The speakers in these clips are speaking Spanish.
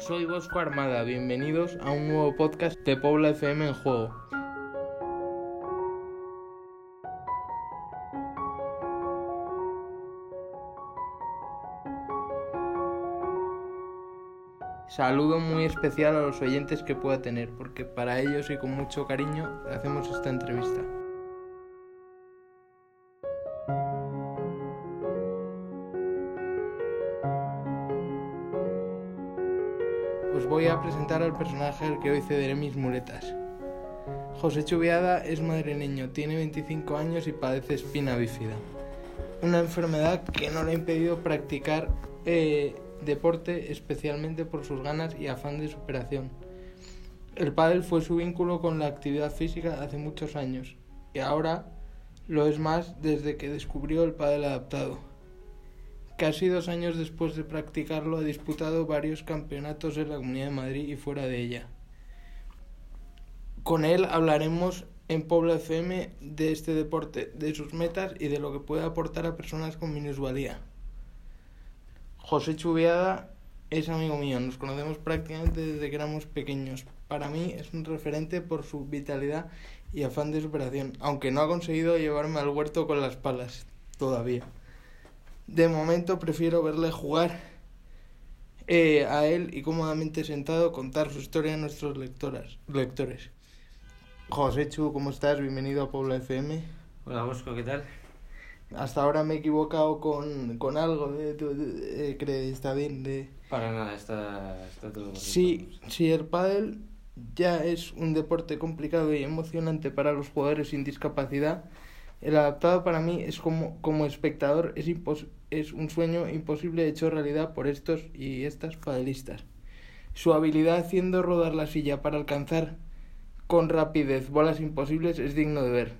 soy Bosco Armada, bienvenidos a un nuevo podcast de Pobla FM en juego. Saludo muy especial a los oyentes que pueda tener, porque para ellos y con mucho cariño hacemos esta entrevista. Al personaje al que hoy cederé mis muletas. José Chubiada es madrileño, tiene 25 años y padece espina bífida, una enfermedad que no le ha impedido practicar eh, deporte especialmente por sus ganas y afán de superación. El pádel fue su vínculo con la actividad física hace muchos años y ahora lo es más desde que descubrió el pádel adaptado. Casi dos años después de practicarlo ha disputado varios campeonatos en la Comunidad de Madrid y fuera de ella. Con él hablaremos en Pobla FM de este deporte, de sus metas y de lo que puede aportar a personas con minusvalía. José Chubiada es amigo mío, nos conocemos prácticamente desde que éramos pequeños. Para mí es un referente por su vitalidad y afán de superación, aunque no ha conseguido llevarme al huerto con las palas todavía. De momento prefiero verle jugar eh, a él y cómodamente sentado contar su historia a nuestros lectoras, lectores. José Chu, ¿cómo estás? Bienvenido a Puebla FM. Hola Bosco, ¿qué tal? Hasta ahora me he equivocado con, con algo, de, de, de, de, está bien. De... Para nada, está, está todo. Sí, sí, el pádel ya es un deporte complicado y emocionante para los jugadores sin discapacidad. El adaptado para mí es como, como espectador es, impos es un sueño imposible hecho realidad por estos y estas padelistas. Su habilidad haciendo rodar la silla para alcanzar con rapidez bolas imposibles es digno de ver.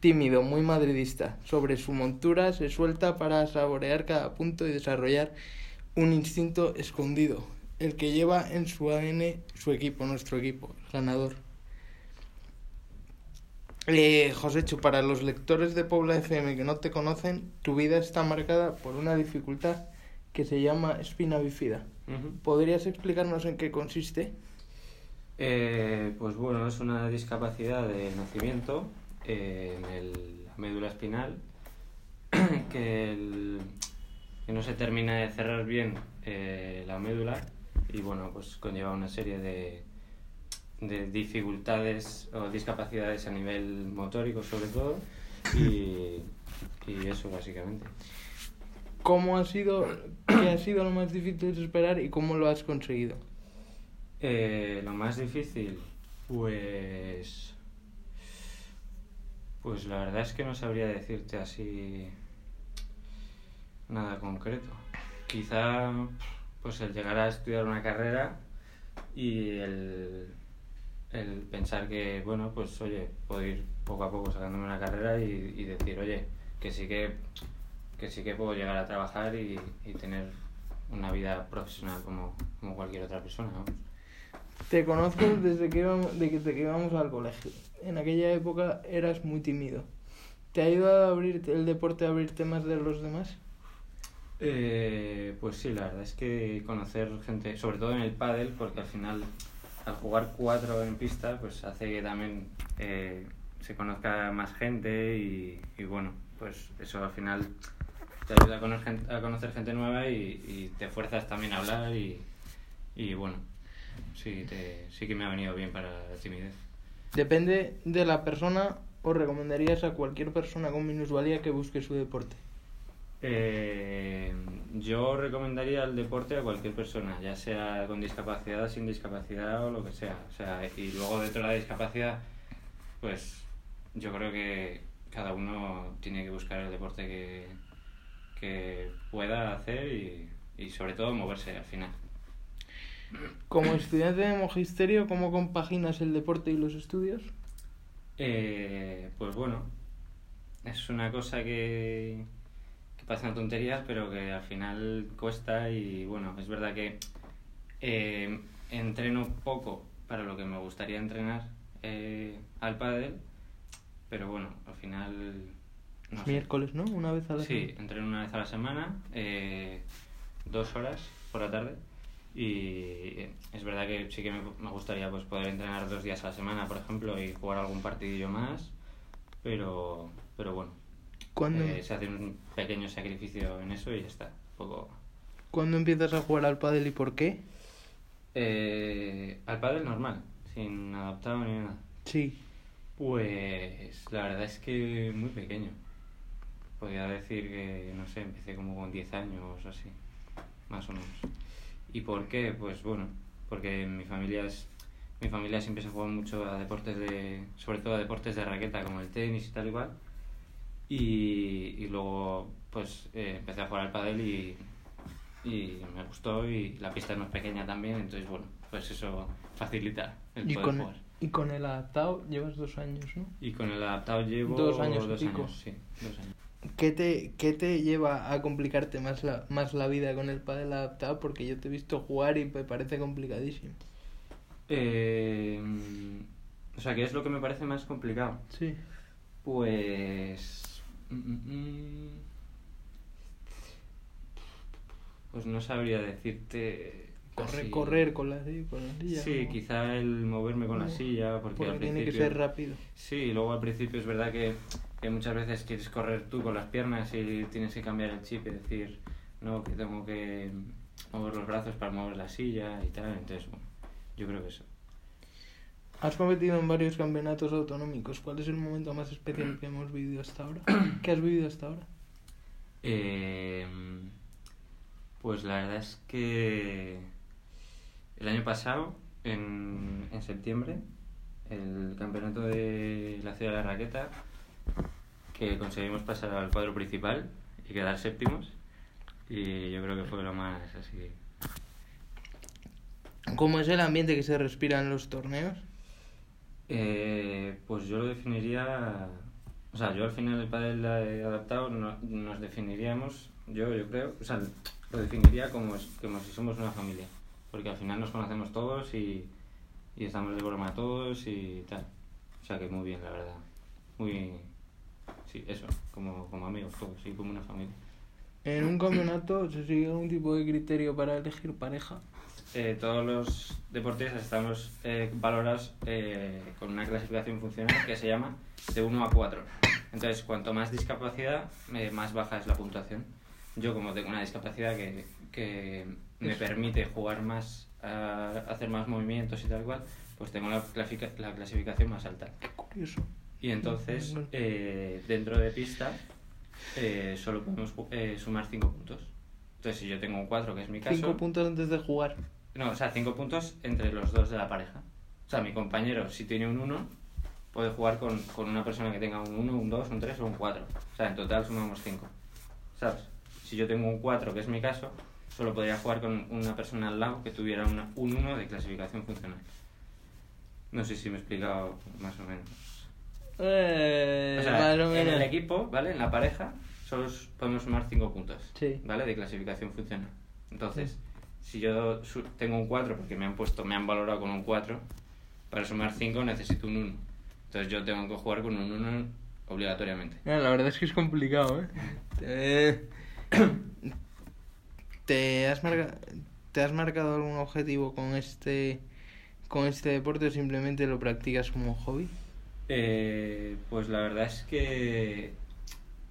Tímido, muy madridista, sobre su montura se suelta para saborear cada punto y desarrollar un instinto escondido, el que lleva en su ADN su equipo, nuestro equipo, el ganador. Eh, Joséchu, para los lectores de Pobla FM que no te conocen, tu vida está marcada por una dificultad que se llama espina bífida. Uh -huh. ¿Podrías explicarnos en qué consiste? Eh, pues bueno, es una discapacidad de nacimiento eh, en el, la médula espinal que, el, que, no se termina de cerrar bien eh, la médula y bueno, pues conlleva una serie de, de dificultades o discapacidades a nivel motórico sobre todo y, y eso básicamente. ¿Cómo ha sido, qué ha sido lo más difícil de esperar y cómo lo has conseguido? Eh, lo más difícil, pues... Pues la verdad es que no sabría decirte así nada concreto. Quizá pues el llegar a estudiar una carrera y el, el pensar que, bueno, pues oye, puedo ir poco a poco sacándome una carrera y, y decir, oye, que sí que, que sí que puedo llegar a trabajar y, y tener una vida profesional como, como cualquier otra persona, ¿no? Te conozco desde que, íbamos, desde que íbamos al colegio. En aquella época eras muy tímido. ¿Te ha ayudado a abrir el deporte a abrirte más de los demás? Eh, pues sí, la verdad es que conocer gente, sobre todo en el pádel, porque al final al jugar cuatro en pista, pues hace que también eh, se conozca más gente y, y, bueno, pues eso al final te ayuda a conocer, a conocer gente nueva y, y, te fuerzas también a hablar y, y bueno, sí, te, sí que me ha venido bien para la timidez. Depende de la persona, ¿os recomendarías a cualquier persona con minusvalía que busque su deporte? Eh, yo recomendaría el deporte a cualquier persona, ya sea con discapacidad, sin discapacidad o lo que sea. O sea, y luego dentro de la discapacidad, pues yo creo que cada uno tiene que buscar el deporte que, que pueda hacer y, y sobre todo moverse al final. Como estudiante de magisterio, ¿cómo compaginas el deporte y los estudios? Eh, pues bueno, es una cosa que, parecen tonterías, pero que al final cuesta y bueno, es verdad que eh, entreno poco para lo que me gustaría entrenar eh, al pádel, pero bueno, al final... No Miércoles, ¿no? Una vez a la Sí, entreno una vez a la semana, eh, dos horas por la tarde Y es verdad que sí que me, me gustaría pues poder entrenar dos días a la semana, por ejemplo, y jugar algún partidillo más, pero, pero bueno, ¿Cuándo, eh, se hace un pequeño sacrificio en eso y ya está. Poco... ¿Cuándo empiezas a jugar al pádel y por qué? Eh, al padre normal, sin adaptado ni nada. Sí. Pues la verdad es que muy pequeño. Podría decir que, no sé, empecé como con 10 años o así, más o menos. ¿Y por qué? Pues bueno, porque mi familia es, mi familia siempre se juega mucho a deportes de, sobre todo a deportes de raqueta como el tenis y tal igual. Y, y luego pues eh, empecé a jugar al pádel y, y me gustó y la pista es más pequeña también, entonces bueno, pues eso facilita el Y poder con, jugar. y con el adaptado llevas dos años, ¿no? Y con el adaptado llevo Dos años y dos pico. años, sí, dos años. ¿Qué te, ¿Qué te lleva a complicarte más la, más la vida con el pádel adaptado? Porque yo te he visto jugar y me parece complicadísimo. Eh, o sea, ¿qué es lo que me parece más complicado? Sí. Pues... mm, mm, mm, Pues no sabría decirte... Correr, casi- correr con la, con la silla. Sí, ¿no? quizá el moverme con la silla, porque, Porque al tiene que principio... ser rápido. Sí, y luego al principio es verdad que, que muchas veces quieres correr tú con las piernas y tienes que cambiar el chip y decir, no, que tengo que mover los brazos para mover la silla y tal. Entonces, bueno, yo creo que eso. Has competido en varios campeonatos autonómicos. ¿Cuál es el momento más especial que hemos vivido hasta ahora? ¿Qué has vivido hasta ahora? Eh, pues la verdad es que el año pasado, en, en septiembre, el campeonato de la ciudad de la raqueta, que conseguimos pasar al cuadro principal y quedar séptimos. Y yo creo que fue lo más así. ¿Cómo es el ambiente que se respira en los torneos? Eh, pues yo lo definiría. O sea, yo al final el pádel adaptado no- nos definiríamos, yo, yo creo, o sea, lo definiría como, como si somos una familia. Porque al final nos conocemos todos y, y estamos de broma todos y tal. O sea que muy bien, la verdad. Muy. Sí, eso, como, como amigos todos, sí, como una familia. ¿En un campeonato se sigue algún tipo de criterio para elegir pareja? Eh, todos los deportistas estamos eh, valorados eh, con una clasificación funcional que se llama de 1 a 4. Entonces, cuanto más discapacidad, eh, más baja es la puntuación. Yo, como tengo una discapacidad que, que me permite jugar más, a- hacer más movimientos y tal cual, pues tengo la, la clasificación más alta. Qué curioso. Y entonces, eh, dentro de pista, eh, solo podemos sumar 5 puntos. Entonces, si yo tengo un 4, que es mi caso... Cinco puntos antes de jugar. No, o sea, cinco puntos entre los dos de la pareja. O sea, mi compañero, si tiene un 1, puede jugar con, con una persona que tenga un 1, un 2, un 3 o un 4. O sea, en total sumamos 5. ¿Sabes? Si yo tengo un 4, que es mi caso, solo podría jugar con una persona al lado que tuviera una, un 1 de clasificación funcional. No sé si me he explicado más o menos. Eh, O sea, en el equipo, ¿vale? En la pareja, solo podemos sumar 5 puntos. Sí. ¿Vale? De clasificación funcional. Entonces, si yo tengo un 4 porque me han puesto, me han valorado con un 4, para sumar 5 necesito un 1. Entonces yo tengo que jugar con un 1 obligatoriamente. Mira, la verdad es que es complicado, ¿eh? Te, ¿Te has, marca- ¿Te has marcado algún objetivo con este, con este deporte o simplemente lo practicas como hobby? Eh, pues la verdad es que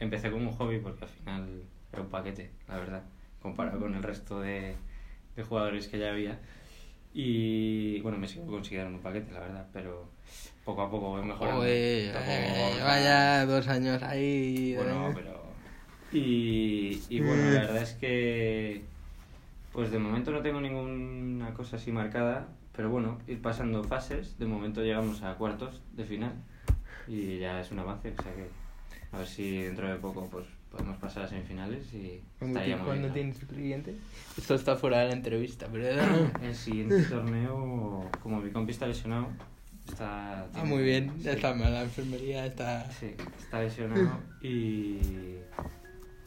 empecé como un hobby porque al final era un paquete, la verdad, comparado con el resto de, de jugadores que ya había. Y bueno, me sigo considerando un paquete, la verdad, pero poco a poco voy mejorando. Tampoco eh, a- vaya dos años ahí. Bueno, ¿eh? pero... Y, y bueno, la verdad es que... Pues de momento no tengo ninguna cosa así marcada, pero bueno, ir pasando fases. De momento llegamos a cuartos de final y ya es un avance, o sea que a ver si dentro de poco pues pasar a semifinales y ¿Cuándo, estaría muy cuándo tienes el siguiente? Esto está fuera de la entrevista, pero... El siguiente torneo, como mi compi está lesionado, está... Ah, muy bien, ya está mal, la enfermería está... Sí, está lesionado y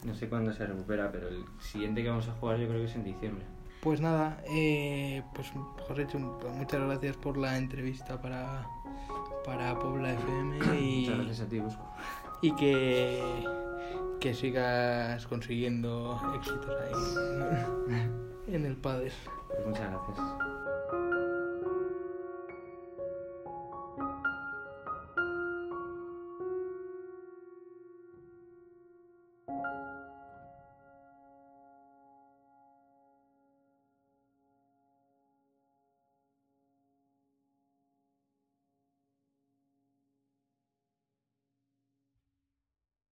no sé cuándo se recupera, pero el siguiente que vamos a jugar yo creo que es en diciembre. Pues nada, eh, pues José, muchas gracias por la entrevista para, para Pobla FM y, Muchas gracias a ti, Busco. y que, que sigas consiguiendo éxitos ahí en el padre. Pues muchas gracias.